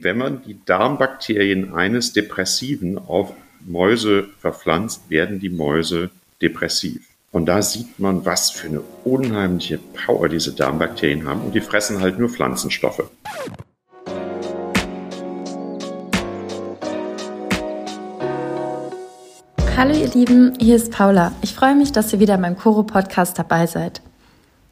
Wenn man die Darmbakterien eines Depressiven auf Mäuse verpflanzt, werden die Mäuse depressiv. Und da sieht man, was für eine unheimliche Power diese Darmbakterien haben. Und die fressen halt nur Pflanzenstoffe. Hallo ihr Lieben, hier ist Paula. Ich freue mich, dass ihr wieder in meinem Koro-Podcast dabei seid.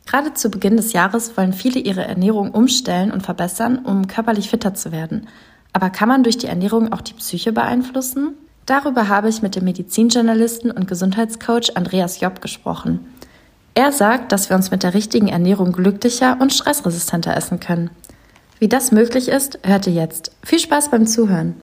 Gerade zu Beginn des Jahres wollen viele ihre Ernährung umstellen und verbessern, um körperlich fitter zu werden. Aber kann man durch die Ernährung auch die Psyche beeinflussen? Darüber habe ich mit dem Medizinjournalisten und Gesundheitscoach Andreas Job gesprochen. Er sagt, dass wir uns mit der richtigen Ernährung glücklicher und stressresistenter essen können. Wie das möglich ist, hört ihr jetzt. Viel Spaß beim Zuhören.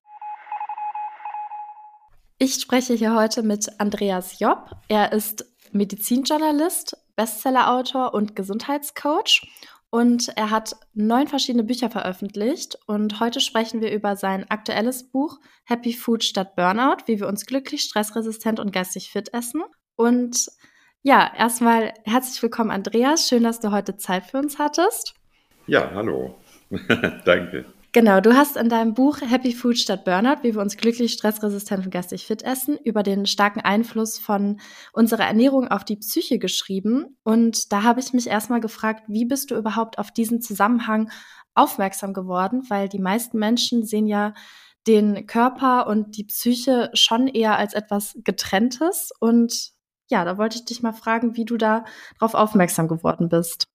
Ich spreche hier heute mit Andreas Job. Er ist Medizinjournalist, Bestsellerautor und Gesundheitscoach. Und er hat neun verschiedene Bücher veröffentlicht. Und heute sprechen wir über sein aktuelles Buch Happy Food statt Burnout, wie wir uns glücklich, stressresistent und geistig fit essen. Und ja, erstmal herzlich willkommen, Andreas. Schön, dass du heute Zeit für uns hattest. Ja, hallo. Danke. Genau, du hast in deinem Buch Happy Food statt Burnout, wie wir uns glücklich, stressresistent und geistig fit essen, über den starken Einfluss von unserer Ernährung auf die Psyche geschrieben. Und da habe ich mich erstmal gefragt, wie bist du überhaupt auf diesen Zusammenhang aufmerksam geworden? Weil die meisten Menschen sehen ja den Körper und die Psyche schon eher als etwas getrenntes. Und ja, da wollte ich dich mal fragen, wie du da drauf aufmerksam geworden bist.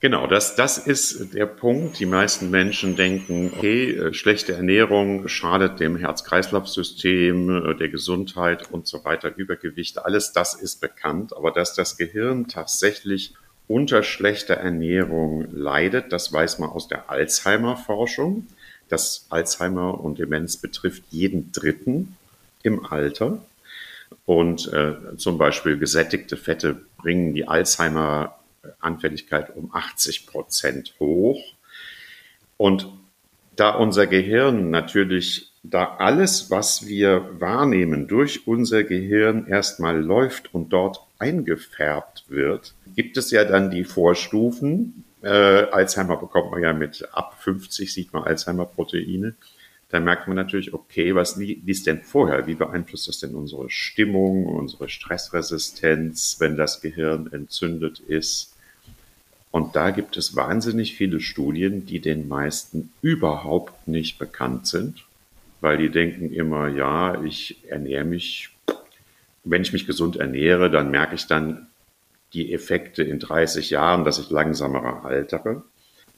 Genau, das, das ist der Punkt. Die meisten Menschen denken, okay, äh, schlechte Ernährung schadet dem Herz-Kreislauf-System, äh, der Gesundheit und so weiter, Übergewicht, alles das ist bekannt. Aber dass das Gehirn tatsächlich unter schlechter Ernährung leidet, das weiß man aus der Alzheimer-Forschung. Das Alzheimer und Demenz betrifft jeden Dritten im Alter. Und äh, zum Beispiel gesättigte Fette bringen die Alzheimer Anfälligkeit um 80 Prozent hoch. Und da unser Gehirn natürlich, da alles, was wir wahrnehmen, durch unser Gehirn erstmal läuft und dort eingefärbt wird, gibt es ja dann die Vorstufen. Äh, Alzheimer bekommt man ja mit ab 50, sieht man Alzheimer-Proteine. Da merkt man natürlich, okay, was, ist denn vorher? Wie beeinflusst das denn unsere Stimmung, unsere Stressresistenz, wenn das Gehirn entzündet ist? Und da gibt es wahnsinnig viele Studien, die den meisten überhaupt nicht bekannt sind, weil die denken immer, ja, ich ernähre mich, wenn ich mich gesund ernähre, dann merke ich dann die Effekte in 30 Jahren, dass ich langsamer altere.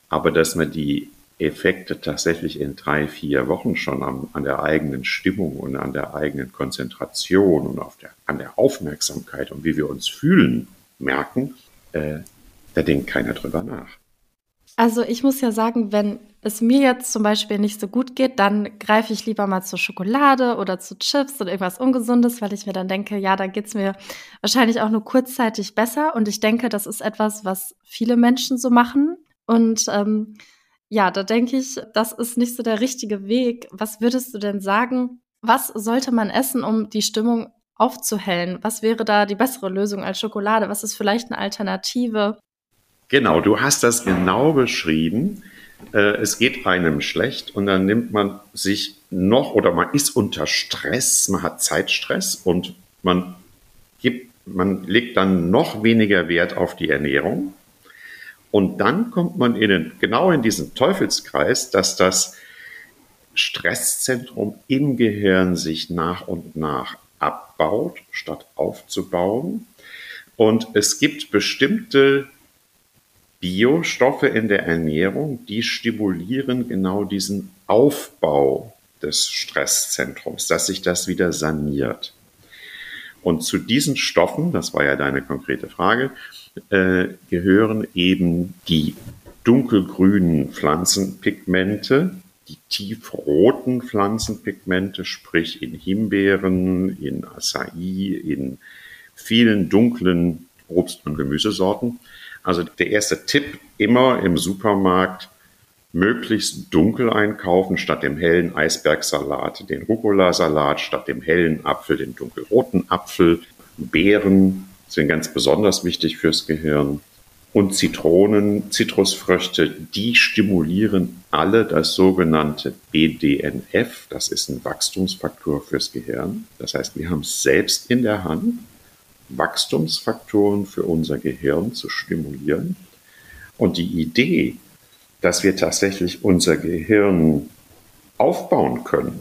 Aber dass man die Effekte tatsächlich in drei, vier Wochen schon an, an der eigenen Stimmung und an der eigenen Konzentration und der, an der Aufmerksamkeit und wie wir uns fühlen merken, äh, da denkt keiner drüber nach. Also ich muss ja sagen, wenn es mir jetzt zum Beispiel nicht so gut geht, dann greife ich lieber mal zur Schokolade oder zu Chips oder irgendwas Ungesundes, weil ich mir dann denke, ja, da geht's mir wahrscheinlich auch nur kurzzeitig besser. Und ich denke, das ist etwas, was viele Menschen so machen. Und ähm, ja, da denke ich, das ist nicht so der richtige Weg. Was würdest du denn sagen? Was sollte man essen, um die Stimmung aufzuhellen? Was wäre da die bessere Lösung als Schokolade? Was ist vielleicht eine Alternative? Genau, du hast das genau beschrieben. Äh, es geht einem schlecht und dann nimmt man sich noch oder man ist unter Stress, man hat Zeitstress und man gibt, man legt dann noch weniger Wert auf die Ernährung. Und dann kommt man in den, genau in diesen Teufelskreis, dass das Stresszentrum im Gehirn sich nach und nach abbaut, statt aufzubauen. Und es gibt bestimmte Biostoffe in der Ernährung, die stimulieren genau diesen Aufbau des Stresszentrums, dass sich das wieder saniert. Und zu diesen Stoffen, das war ja deine konkrete Frage, äh, gehören eben die dunkelgrünen Pflanzenpigmente, die tiefroten Pflanzenpigmente, sprich in Himbeeren, in Acai, in vielen dunklen Obst- und Gemüsesorten also der erste Tipp immer im Supermarkt möglichst dunkel einkaufen, statt dem hellen Eisbergsalat den Rucola-Salat, statt dem hellen Apfel den dunkelroten Apfel. Beeren sind ganz besonders wichtig fürs Gehirn. und Zitronen, Zitrusfrüchte, die stimulieren alle das sogenannte BDNF. Das ist ein Wachstumsfaktor fürs Gehirn. Das heißt, wir haben es selbst in der Hand, Wachstumsfaktoren für unser Gehirn zu stimulieren. Und die Idee, dass wir tatsächlich unser Gehirn aufbauen können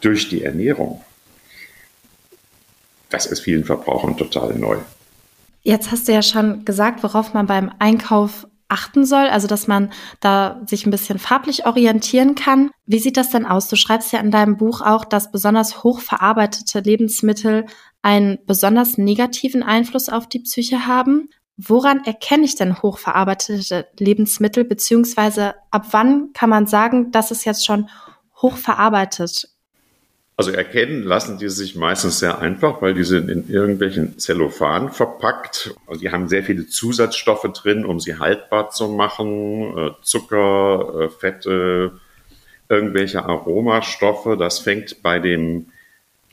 durch die Ernährung, das ist vielen Verbrauchern total neu. Jetzt hast du ja schon gesagt, worauf man beim Einkauf achten soll, also dass man da sich ein bisschen farblich orientieren kann. Wie sieht das denn aus? Du schreibst ja in deinem Buch auch, dass besonders hochverarbeitete Lebensmittel einen besonders negativen Einfluss auf die Psyche haben. Woran erkenne ich denn hochverarbeitete Lebensmittel, beziehungsweise ab wann kann man sagen, dass es jetzt schon hochverarbeitet also erkennen lassen die sich meistens sehr einfach, weil die sind in irgendwelchen Zellophan verpackt. Also die haben sehr viele Zusatzstoffe drin, um sie haltbar zu machen. Äh, Zucker, äh, Fette, irgendwelche Aromastoffe. Das fängt bei dem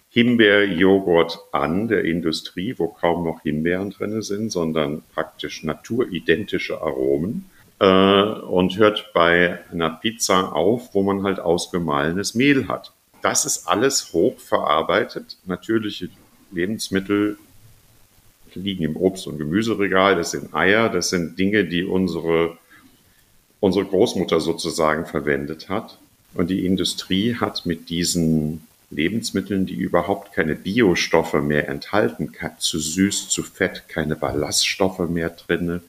Himbeerjoghurt an der Industrie, wo kaum noch Himbeeren drin sind, sondern praktisch naturidentische Aromen. Äh, und hört bei einer Pizza auf, wo man halt ausgemahlenes Mehl hat das ist alles hochverarbeitet. Natürliche Lebensmittel liegen im Obst- und Gemüseregal. Das sind Eier, das sind Dinge, die unsere, unsere Großmutter sozusagen verwendet hat. Und die Industrie hat mit diesen Lebensmitteln, die überhaupt keine Biostoffe mehr enthalten, zu süß, zu fett, keine Ballaststoffe mehr drinne,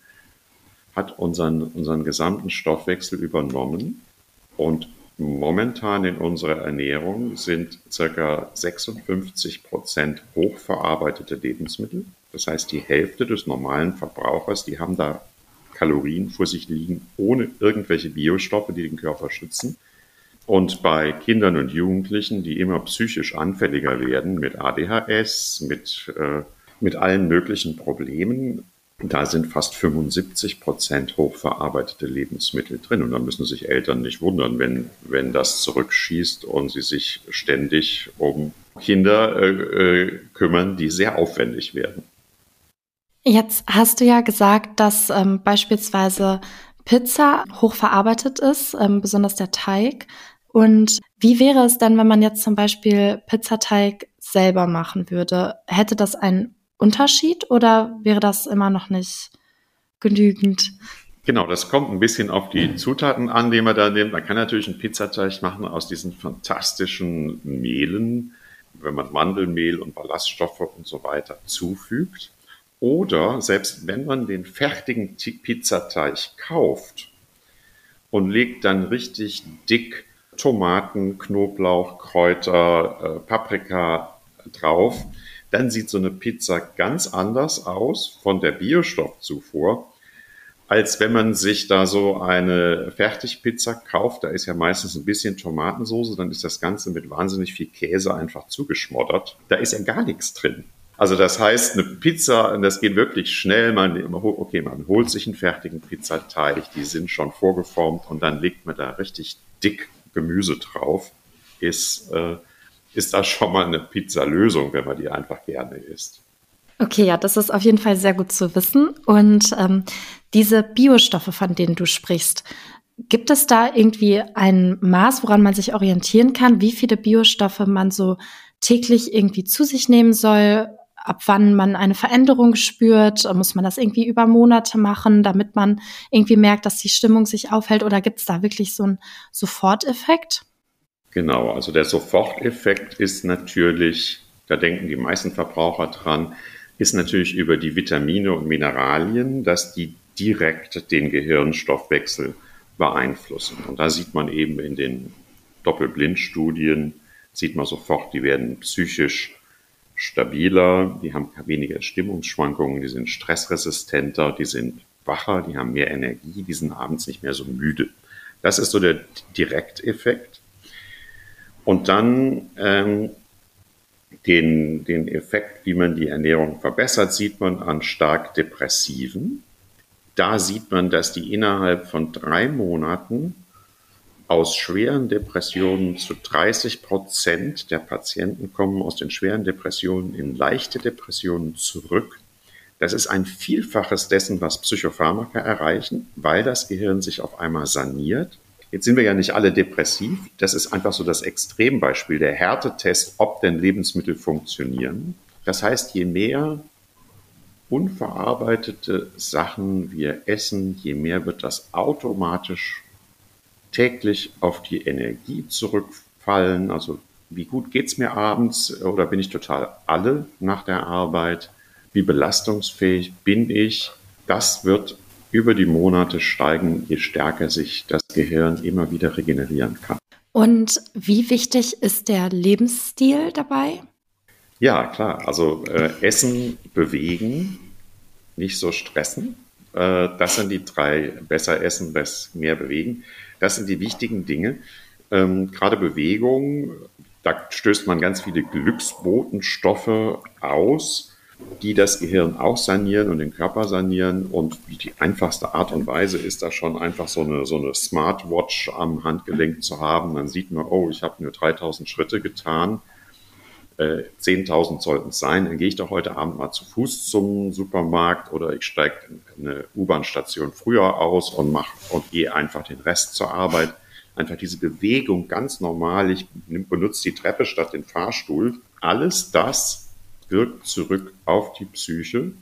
hat unseren, unseren gesamten Stoffwechsel übernommen und Momentan in unserer Ernährung sind ca. 56 Prozent hochverarbeitete Lebensmittel. Das heißt, die Hälfte des normalen Verbrauchers, die haben da Kalorien vor sich liegen, ohne irgendwelche Biostoffe, die den Körper schützen. Und bei Kindern und Jugendlichen, die immer psychisch anfälliger werden mit ADHS, mit, äh, mit allen möglichen Problemen, da sind fast 75 Prozent hochverarbeitete Lebensmittel drin. Und da müssen sich Eltern nicht wundern, wenn, wenn das zurückschießt und sie sich ständig um Kinder äh, äh, kümmern, die sehr aufwendig werden. Jetzt hast du ja gesagt, dass ähm, beispielsweise Pizza hochverarbeitet ist, ähm, besonders der Teig. Und wie wäre es dann, wenn man jetzt zum Beispiel Pizzateig selber machen würde? Hätte das einen Unterschied oder wäre das immer noch nicht genügend? Genau, das kommt ein bisschen auf die Zutaten an, die man da nimmt. Man kann natürlich einen Pizzateig machen aus diesen fantastischen Mehlen, wenn man Mandelmehl und Ballaststoffe und so weiter zufügt. Oder selbst wenn man den fertigen Pizzateig kauft und legt dann richtig dick Tomaten, Knoblauch, Kräuter, äh, Paprika drauf, dann sieht so eine Pizza ganz anders aus von der Biostoffzufuhr, als wenn man sich da so eine Fertigpizza kauft. Da ist ja meistens ein bisschen Tomatensauce, dann ist das Ganze mit wahnsinnig viel Käse einfach zugeschmoddert. Da ist ja gar nichts drin. Also das heißt, eine Pizza, das geht wirklich schnell. Man, okay, man holt sich einen fertigen Pizzateig, die sind schon vorgeformt und dann legt man da richtig dick Gemüse drauf. Ist äh, ist das schon mal eine Pizza-Lösung, wenn man die einfach gerne isst. Okay, ja, das ist auf jeden Fall sehr gut zu wissen. Und ähm, diese Biostoffe, von denen du sprichst, gibt es da irgendwie ein Maß, woran man sich orientieren kann, wie viele Biostoffe man so täglich irgendwie zu sich nehmen soll? Ab wann man eine Veränderung spürt? Muss man das irgendwie über Monate machen, damit man irgendwie merkt, dass die Stimmung sich aufhält? Oder gibt es da wirklich so einen Soforteffekt? Genau, also der Soforteffekt ist natürlich, da denken die meisten Verbraucher dran, ist natürlich über die Vitamine und Mineralien, dass die direkt den Gehirnstoffwechsel beeinflussen. Und da sieht man eben in den Doppelblindstudien, sieht man sofort, die werden psychisch stabiler, die haben weniger Stimmungsschwankungen, die sind stressresistenter, die sind wacher, die haben mehr Energie, die sind abends nicht mehr so müde. Das ist so der Direkteffekt. Und dann ähm, den, den Effekt, wie man die Ernährung verbessert, sieht man an stark Depressiven. Da sieht man, dass die innerhalb von drei Monaten aus schweren Depressionen zu 30 Prozent der Patienten kommen aus den schweren Depressionen in leichte Depressionen zurück, Das ist ein Vielfaches dessen, was Psychopharmaka erreichen, weil das Gehirn sich auf einmal saniert. Jetzt sind wir ja nicht alle depressiv. Das ist einfach so das Extrembeispiel, der Härtetest, ob denn Lebensmittel funktionieren. Das heißt, je mehr unverarbeitete Sachen wir essen, je mehr wird das automatisch täglich auf die Energie zurückfallen. Also wie gut geht es mir abends oder bin ich total alle nach der Arbeit? Wie belastungsfähig bin ich? Das wird über die Monate steigen, je stärker sich das Gehirn immer wieder regenerieren kann. Und wie wichtig ist der Lebensstil dabei? Ja, klar. Also äh, Essen, bewegen, nicht so stressen. Äh, das sind die drei. Besser essen, mehr bewegen. Das sind die wichtigen Dinge. Ähm, gerade Bewegung, da stößt man ganz viele Glücksbotenstoffe aus, die das Gehirn auch sanieren und den Körper sanieren. Und die einfachste Art und Weise ist da schon einfach so eine, so eine Smartwatch am Handgelenk zu haben. Dann sieht man, oh, ich habe nur 3000 Schritte getan. 10.000 sollten es sein, dann gehe ich doch heute Abend mal zu Fuß zum Supermarkt oder ich steige eine U-Bahn-Station früher aus und mache und gehe einfach den Rest zur Arbeit. Einfach diese Bewegung ganz normal. Ich benutze die Treppe statt den Fahrstuhl. Alles das wirkt zurück auf die Psyche.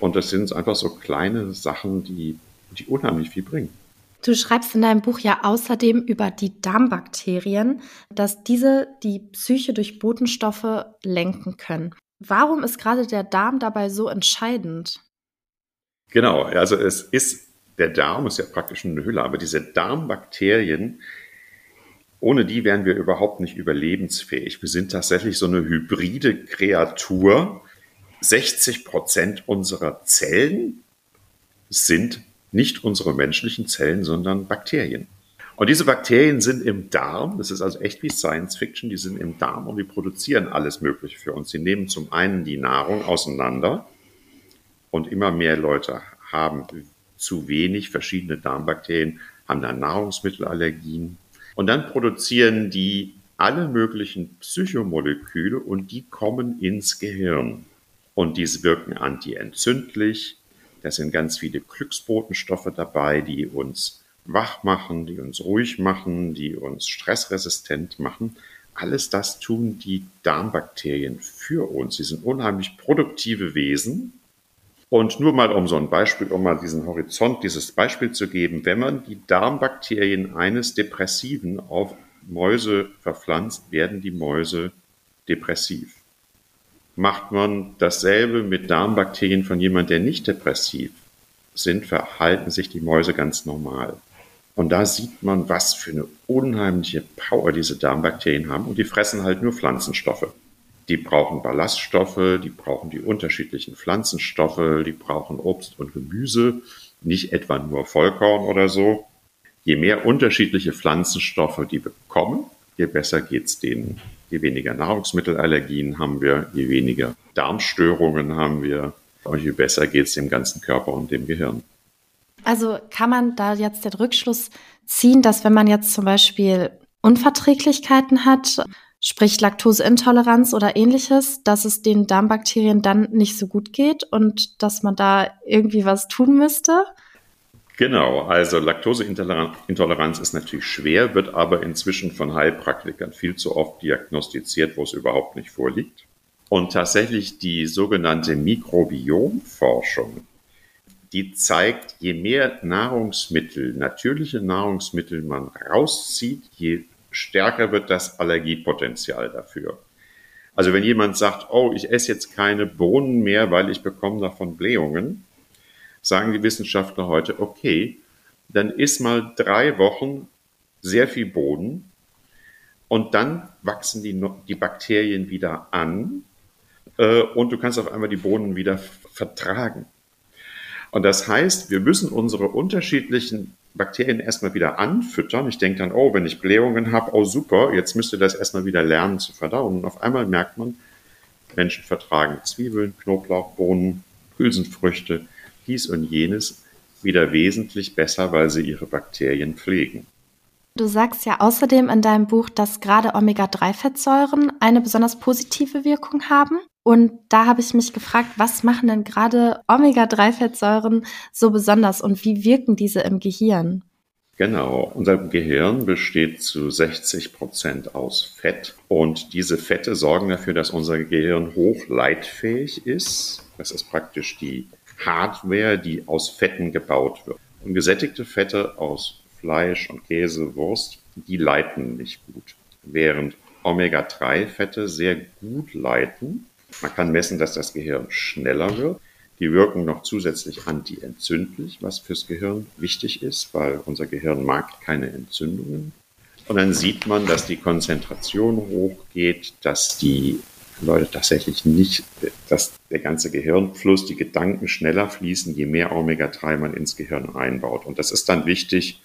Und das sind einfach so kleine Sachen, die, die unheimlich viel bringen. Du schreibst in deinem Buch ja außerdem über die Darmbakterien, dass diese die Psyche durch Botenstoffe lenken können. Warum ist gerade der Darm dabei so entscheidend? Genau, also es ist, der Darm ist ja praktisch eine Hülle, aber diese Darmbakterien, ohne die wären wir überhaupt nicht überlebensfähig. Wir sind tatsächlich so eine hybride Kreatur. 60 Prozent unserer Zellen sind nicht unsere menschlichen Zellen, sondern Bakterien. Und diese Bakterien sind im Darm, das ist also echt wie Science Fiction, die sind im Darm und die produzieren alles Mögliche für uns. Sie nehmen zum einen die Nahrung auseinander und immer mehr Leute haben zu wenig verschiedene Darmbakterien, haben dann Nahrungsmittelallergien. Und dann produzieren die alle möglichen Psychomoleküle und die kommen ins Gehirn. Und diese wirken antientzündlich, da sind ganz viele Glücksbotenstoffe dabei, die uns wach machen, die uns ruhig machen, die uns stressresistent machen. Alles das tun die Darmbakterien für uns. Sie sind unheimlich produktive Wesen. Und nur mal um so ein Beispiel, um mal diesen Horizont, dieses Beispiel zu geben, wenn man die Darmbakterien eines Depressiven auf Mäuse verpflanzt, werden die Mäuse depressiv macht man dasselbe mit Darmbakterien von jemand, der nicht depressiv sind, verhalten sich die Mäuse ganz normal. Und da sieht man, was für eine unheimliche Power diese Darmbakterien haben. Und die fressen halt nur Pflanzenstoffe. Die brauchen Ballaststoffe, die brauchen die unterschiedlichen Pflanzenstoffe, die brauchen Obst und Gemüse, nicht etwa nur Vollkorn oder so. Je mehr unterschiedliche Pflanzenstoffe die bekommen, je besser geht's denen. Je weniger Nahrungsmittelallergien haben wir, je weniger Darmstörungen haben wir und je besser geht's dem ganzen Körper und dem Gehirn. Also kann man da jetzt den Rückschluss ziehen, dass wenn man jetzt zum Beispiel Unverträglichkeiten hat, sprich Laktoseintoleranz oder ähnliches, dass es den Darmbakterien dann nicht so gut geht und dass man da irgendwie was tun müsste? Genau, also Laktoseintoleranz ist natürlich schwer, wird aber inzwischen von Heilpraktikern viel zu oft diagnostiziert, wo es überhaupt nicht vorliegt. Und tatsächlich die sogenannte Mikrobiomforschung, die zeigt, je mehr Nahrungsmittel, natürliche Nahrungsmittel man rauszieht, je stärker wird das Allergiepotenzial dafür. Also wenn jemand sagt, oh, ich esse jetzt keine Bohnen mehr, weil ich bekomme davon Blähungen, sagen die Wissenschaftler heute, okay, dann isst mal drei Wochen sehr viel Boden und dann wachsen die, die Bakterien wieder an äh, und du kannst auf einmal die Bohnen wieder vertragen. Und das heißt, wir müssen unsere unterschiedlichen Bakterien erstmal wieder anfüttern. Ich denke dann, oh, wenn ich Blähungen habe, oh super, jetzt müsst ihr das erstmal wieder lernen zu verdauen. Und auf einmal merkt man, Menschen vertragen Zwiebeln, Knoblauch, Bohnen, Hülsenfrüchte, dies und jenes wieder wesentlich besser, weil sie ihre Bakterien pflegen. Du sagst ja außerdem in deinem Buch, dass gerade Omega-3-Fettsäuren eine besonders positive Wirkung haben. Und da habe ich mich gefragt, was machen denn gerade Omega-3-Fettsäuren so besonders und wie wirken diese im Gehirn? Genau, unser Gehirn besteht zu 60 Prozent aus Fett und diese Fette sorgen dafür, dass unser Gehirn hochleitfähig ist. Das ist praktisch die Hardware, die aus Fetten gebaut wird. Und gesättigte Fette aus Fleisch und Käse, Wurst, die leiten nicht gut, während Omega-3-Fette sehr gut leiten man kann messen, dass das Gehirn schneller wird. Die wirken noch zusätzlich antientzündlich, was fürs Gehirn wichtig ist, weil unser Gehirn mag keine Entzündungen. Und dann sieht man, dass die Konzentration hochgeht, dass die Leute tatsächlich nicht, dass der ganze Gehirnfluss, die Gedanken schneller fließen, je mehr Omega-3 man ins Gehirn einbaut. Und das ist dann wichtig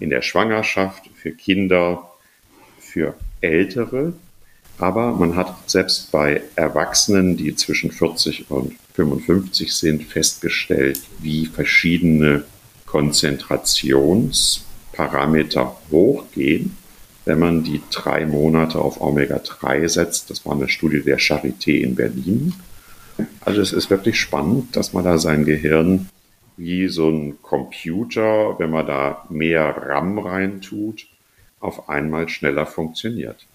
in der Schwangerschaft, für Kinder, für Ältere, aber man hat selbst bei Erwachsenen, die zwischen 40 und 55 sind, festgestellt, wie verschiedene Konzentrationsparameter hochgehen, wenn man die drei Monate auf Omega-3 setzt. Das war eine Studie der Charité in Berlin. Also es ist wirklich spannend, dass man da sein Gehirn wie so ein Computer, wenn man da mehr RAM reintut, auf einmal schneller funktioniert.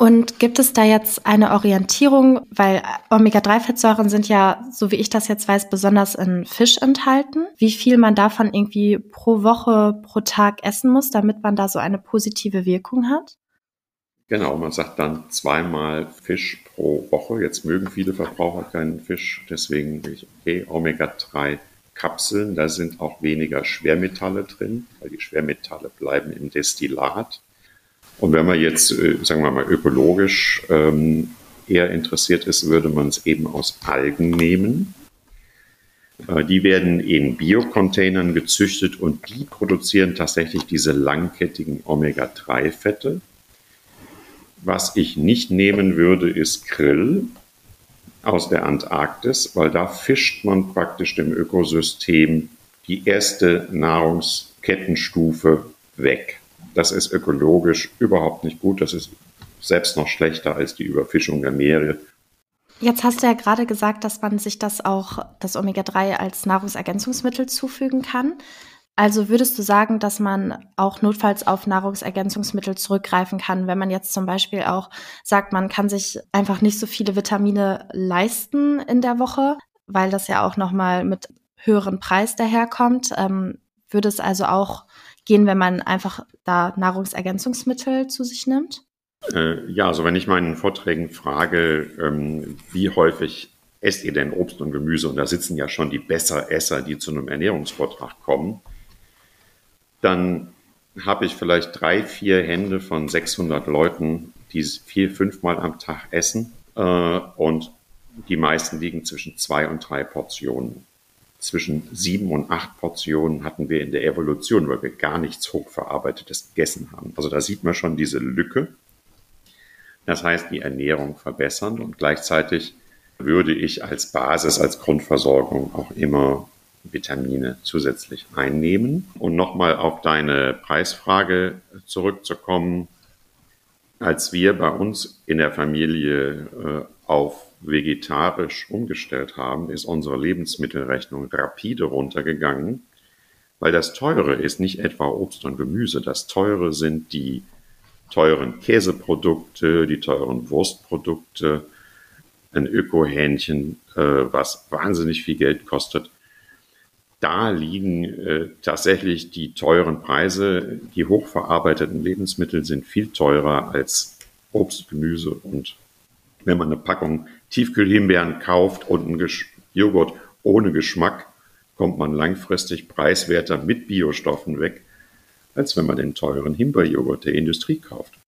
Und gibt es da jetzt eine Orientierung, weil Omega-3-Fettsäuren sind ja, so wie ich das jetzt weiß, besonders in Fisch enthalten, wie viel man davon irgendwie pro Woche, pro Tag essen muss, damit man da so eine positive Wirkung hat? Genau, man sagt dann zweimal Fisch pro Woche. Jetzt mögen viele Verbraucher keinen Fisch, deswegen bin ich, okay, Omega-3 Kapseln, da sind auch weniger Schwermetalle drin, weil die Schwermetalle bleiben im Destillat. Und wenn man jetzt, äh, sagen wir mal, ökologisch ähm, eher interessiert ist, würde man es eben aus Algen nehmen. Äh, die werden in Biocontainern gezüchtet und die produzieren tatsächlich diese langkettigen Omega-3-Fette. Was ich nicht nehmen würde, ist Krill aus der Antarktis, weil da fischt man praktisch dem Ökosystem die erste Nahrungskettenstufe weg. Das ist ökologisch überhaupt nicht gut. Das ist selbst noch schlechter als die Überfischung der Meere. Jetzt hast du ja gerade gesagt, dass man sich das auch, das Omega-3 als Nahrungsergänzungsmittel zufügen kann. Also würdest du sagen, dass man auch notfalls auf Nahrungsergänzungsmittel zurückgreifen kann, wenn man jetzt zum Beispiel auch sagt, man kann sich einfach nicht so viele Vitamine leisten in der Woche, weil das ja auch nochmal mit höheren Preis daherkommt. Ähm, würde es also auch gehen, wenn man einfach da Nahrungsergänzungsmittel zu sich nimmt? Äh, ja, also wenn ich meinen Vorträgen frage, ähm, wie häufig esst ihr denn Obst und Gemüse? Und da sitzen ja schon die Besseresser, die zu einem Ernährungsvortrag kommen. Dann habe ich vielleicht drei, vier Hände von 600 Leuten, die vier, fünfmal am Tag essen. Äh, und die meisten liegen zwischen zwei und drei Portionen zwischen sieben und acht Portionen hatten wir in der Evolution, weil wir gar nichts hochverarbeitetes gegessen haben. Also da sieht man schon diese Lücke. Das heißt, die Ernährung verbessern und gleichzeitig würde ich als Basis, als Grundversorgung auch immer Vitamine zusätzlich einnehmen. Und nochmal auf deine Preisfrage zurückzukommen. Als wir bei uns in der Familie äh, auf vegetarisch umgestellt haben, ist unsere Lebensmittelrechnung rapide runtergegangen, weil das Teure ist nicht etwa Obst und Gemüse, das Teure sind die teuren Käseprodukte, die teuren Wurstprodukte, ein Ökohähnchen, äh, was wahnsinnig viel Geld kostet. Da liegen äh, tatsächlich die teuren Preise. Die hochverarbeiteten Lebensmittel sind viel teurer als Obst, Gemüse und wenn man eine Packung Tiefkühlhimbeeren kauft und einen Joghurt ohne Geschmack, kommt man langfristig preiswerter mit Biostoffen weg, als wenn man den teuren Himbeerjoghurt der Industrie kauft.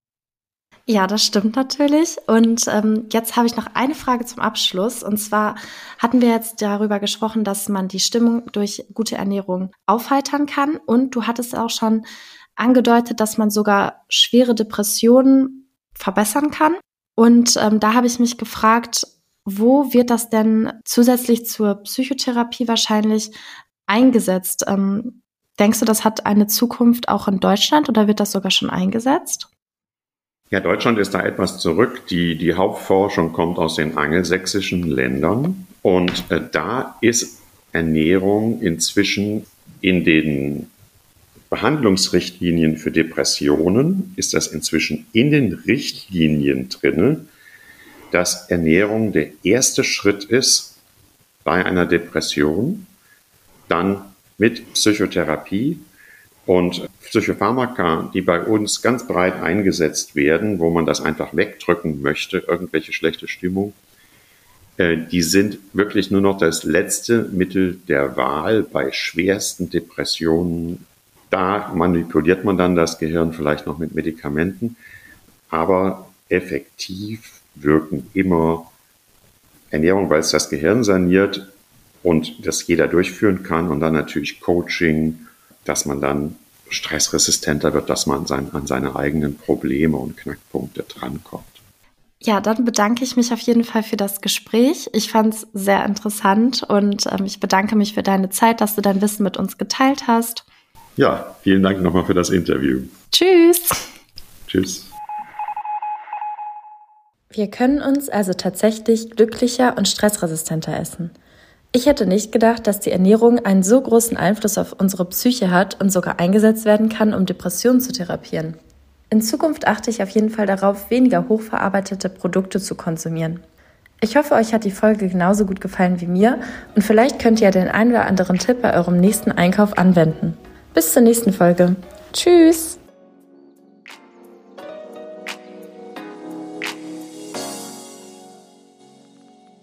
Ja, das stimmt natürlich. Und ähm, jetzt habe ich noch eine Frage zum Abschluss. Und zwar hatten wir jetzt darüber gesprochen, dass man die Stimmung durch gute Ernährung aufheitern kann. Und du hattest auch schon angedeutet, dass man sogar schwere Depressionen verbessern kann. Und ähm, da habe ich mich gefragt, wo wird das denn zusätzlich zur Psychotherapie wahrscheinlich eingesetzt? Ähm, denkst du, das hat eine Zukunft auch in Deutschland oder wird das sogar schon eingesetzt? Ja, Deutschland ist da etwas zurück. Die, die Hauptforschung kommt aus den angelsächsischen Ländern und äh, da ist Ernährung inzwischen in den Behandlungsrichtlinien für Depressionen ist das inzwischen in den Richtlinien drin, dass Ernährung der erste Schritt ist bei einer Depression, dann mit Psychotherapie und Psychopharmaka, die bei uns ganz breit eingesetzt werden, wo man das einfach wegdrücken möchte, irgendwelche schlechte Stimmung, äh, die sind wirklich nur noch das letzte Mittel der Wahl bei schwersten Depressionen. Da manipuliert man dann das Gehirn vielleicht noch mit Medikamenten, aber effektiv wirken immer Ernährung, weil es das Gehirn saniert und das jeder durchführen kann und dann natürlich Coaching, dass man dann stressresistenter wird, dass man sein, an seine eigenen Probleme und Knackpunkte drankommt. Ja, dann bedanke ich mich auf jeden Fall für das Gespräch. Ich fand es sehr interessant und ähm, ich bedanke mich für deine Zeit, dass du dein Wissen mit uns geteilt hast. Ja, vielen Dank nochmal für das Interview. Tschüss. Tschüss. Wir können uns also tatsächlich glücklicher und stressresistenter essen. Ich hätte nicht gedacht, dass die Ernährung einen so großen Einfluss auf unsere Psyche hat und sogar eingesetzt werden kann, um Depressionen zu therapieren. In Zukunft achte ich auf jeden Fall darauf, weniger hochverarbeitete Produkte zu konsumieren. Ich hoffe, euch hat die Folge genauso gut gefallen wie mir und vielleicht könnt ihr den einen oder anderen Tipp bei eurem nächsten Einkauf anwenden. Bis zur nächsten Folge. Tschüss!